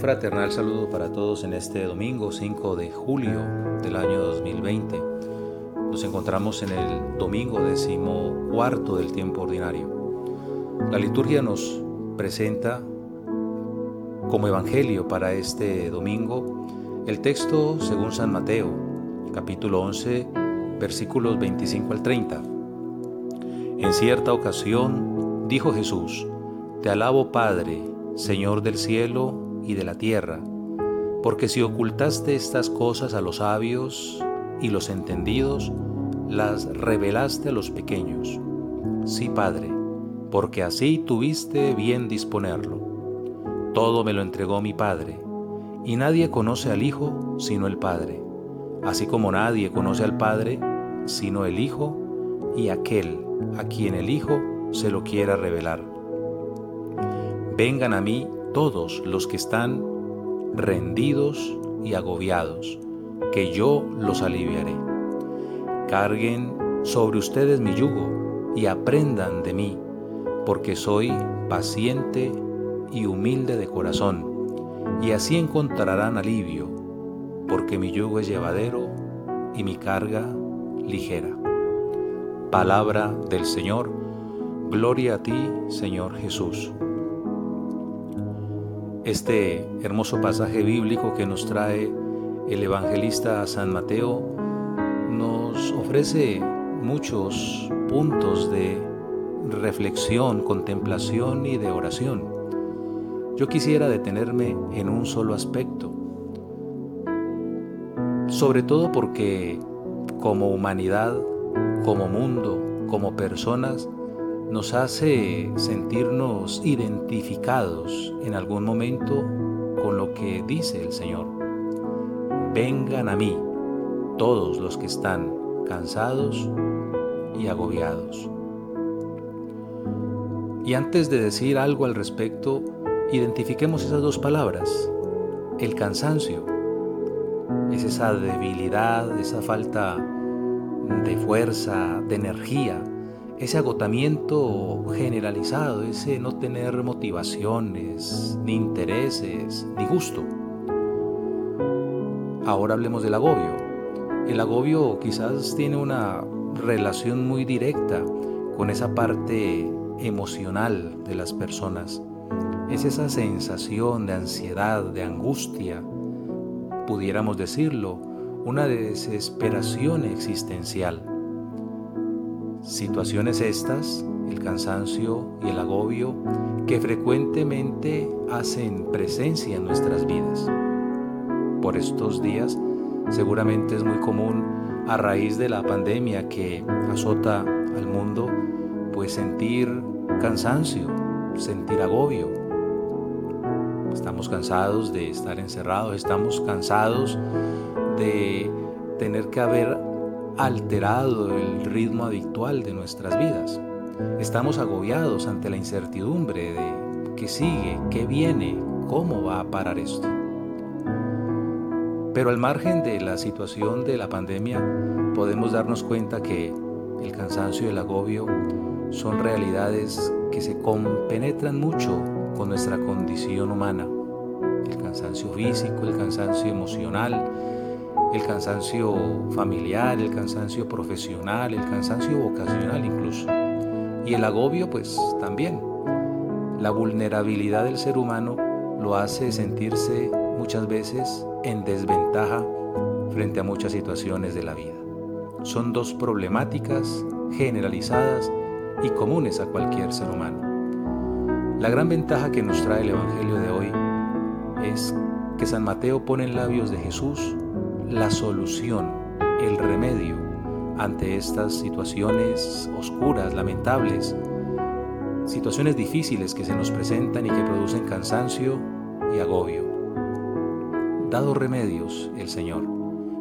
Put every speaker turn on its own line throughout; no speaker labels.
fraternal saludo para todos en este domingo 5 de julio del año 2020. Nos encontramos en el domingo decimocuarto del tiempo ordinario. La liturgia nos presenta como evangelio para este domingo el texto según San Mateo, capítulo 11, versículos 25 al 30. En cierta ocasión dijo Jesús, Te alabo Padre, Señor del cielo de la tierra, porque si ocultaste estas cosas a los sabios y los entendidos, las revelaste a los pequeños. Sí, Padre, porque así tuviste bien disponerlo. Todo me lo entregó mi Padre, y nadie conoce al Hijo sino el Padre, así como nadie conoce al Padre sino el Hijo y aquel a quien el Hijo se lo quiera revelar. Vengan a mí todos los que están rendidos y agobiados, que yo los aliviaré. Carguen sobre ustedes mi yugo y aprendan de mí, porque soy paciente y humilde de corazón, y así encontrarán alivio, porque mi yugo es llevadero y mi carga ligera. Palabra del Señor, gloria a ti, Señor Jesús. Este hermoso pasaje bíblico que nos trae el evangelista San Mateo nos ofrece muchos puntos de reflexión, contemplación y de oración. Yo quisiera detenerme en un solo aspecto, sobre todo porque como humanidad, como mundo, como personas, nos hace sentirnos identificados en algún momento con lo que dice el Señor. Vengan a mí todos los que están cansados y agobiados. Y antes de decir algo al respecto, identifiquemos esas dos palabras. El cansancio es esa debilidad, esa falta de fuerza, de energía ese agotamiento generalizado, ese no tener motivaciones, ni intereses, ni gusto. Ahora hablemos del agobio. El agobio quizás tiene una relación muy directa con esa parte emocional de las personas. Es esa sensación de ansiedad, de angustia, pudiéramos decirlo, una desesperación existencial. Situaciones estas, el cansancio y el agobio, que frecuentemente hacen presencia en nuestras vidas. Por estos días, seguramente es muy común a raíz de la pandemia que azota al mundo, pues sentir cansancio, sentir agobio. Estamos cansados de estar encerrados, estamos cansados de tener que haber alterado el ritmo habitual de nuestras vidas. Estamos agobiados ante la incertidumbre de qué sigue, qué viene, cómo va a parar esto. Pero al margen de la situación de la pandemia, podemos darnos cuenta que el cansancio y el agobio son realidades que se compenetran mucho con nuestra condición humana. El cansancio físico, el cansancio emocional, el cansancio familiar, el cansancio profesional, el cansancio vocacional incluso. Y el agobio pues también. La vulnerabilidad del ser humano lo hace sentirse muchas veces en desventaja frente a muchas situaciones de la vida. Son dos problemáticas generalizadas y comunes a cualquier ser humano. La gran ventaja que nos trae el Evangelio de hoy es que San Mateo pone en labios de Jesús la solución, el remedio ante estas situaciones oscuras, lamentables, situaciones difíciles que se nos presentan y que producen cansancio y agobio. Dado remedios el Señor,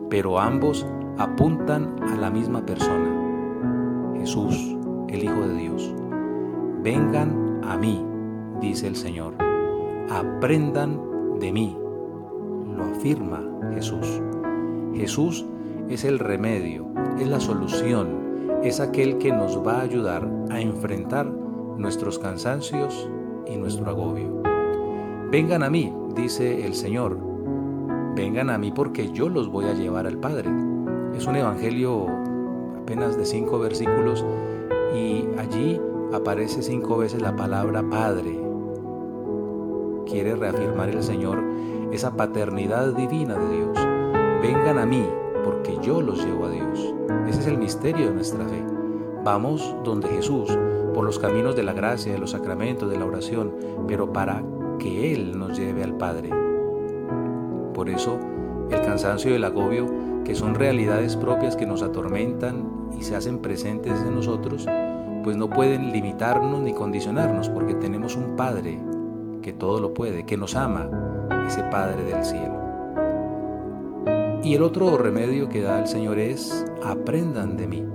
pero ambos apuntan a la misma persona, Jesús, el Hijo de Dios. Vengan a mí, dice el Señor, aprendan de mí, lo afirma Jesús. Jesús es el remedio, es la solución, es aquel que nos va a ayudar a enfrentar nuestros cansancios y nuestro agobio. Vengan a mí, dice el Señor, vengan a mí porque yo los voy a llevar al Padre. Es un evangelio apenas de cinco versículos y allí aparece cinco veces la palabra Padre. Quiere reafirmar el Señor esa paternidad divina de Dios. Vengan a mí porque yo los llevo a Dios. Ese es el misterio de nuestra fe. Vamos donde Jesús, por los caminos de la gracia, de los sacramentos, de la oración, pero para que Él nos lleve al Padre. Por eso, el cansancio y el agobio, que son realidades propias que nos atormentan y se hacen presentes en nosotros, pues no pueden limitarnos ni condicionarnos, porque tenemos un Padre que todo lo puede, que nos ama, ese Padre del cielo. Y el otro remedio que da el Señor es, aprendan de mí.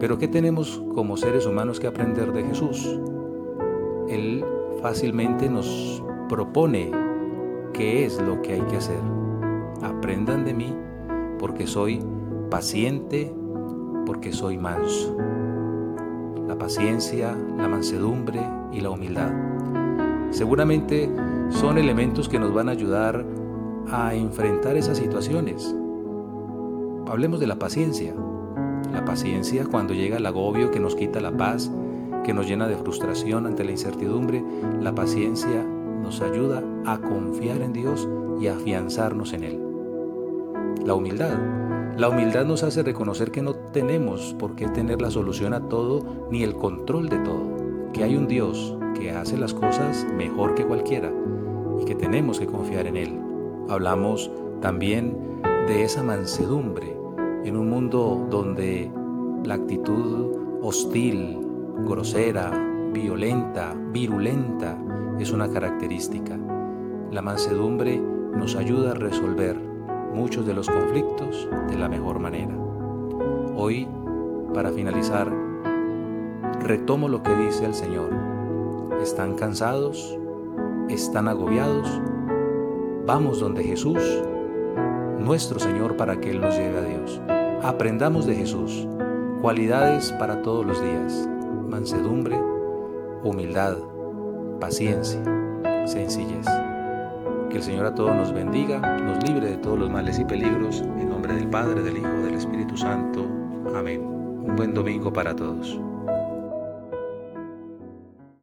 Pero ¿qué tenemos como seres humanos que aprender de Jesús? Él fácilmente nos propone qué es lo que hay que hacer. Aprendan de mí porque soy paciente, porque soy manso. La paciencia, la mansedumbre y la humildad. Seguramente son elementos que nos van a ayudar a enfrentar esas situaciones. Hablemos de la paciencia. La paciencia cuando llega el agobio que nos quita la paz, que nos llena de frustración ante la incertidumbre, la paciencia nos ayuda a confiar en Dios y a afianzarnos en Él. La humildad. La humildad nos hace reconocer que no tenemos por qué tener la solución a todo ni el control de todo, que hay un Dios que hace las cosas mejor que cualquiera y que tenemos que confiar en Él. Hablamos también de esa mansedumbre en un mundo donde la actitud hostil, grosera, violenta, virulenta es una característica. La mansedumbre nos ayuda a resolver muchos de los conflictos de la mejor manera. Hoy, para finalizar, retomo lo que dice el Señor. ¿Están cansados? ¿Están agobiados? Vamos donde Jesús, nuestro Señor, para que Él nos lleve a Dios. Aprendamos de Jesús cualidades para todos los días. Mansedumbre, humildad, paciencia, sencillez. Que el Señor a todos nos bendiga, nos libre de todos los males y peligros. En nombre del Padre, del Hijo, del Espíritu Santo. Amén. Un buen domingo para todos.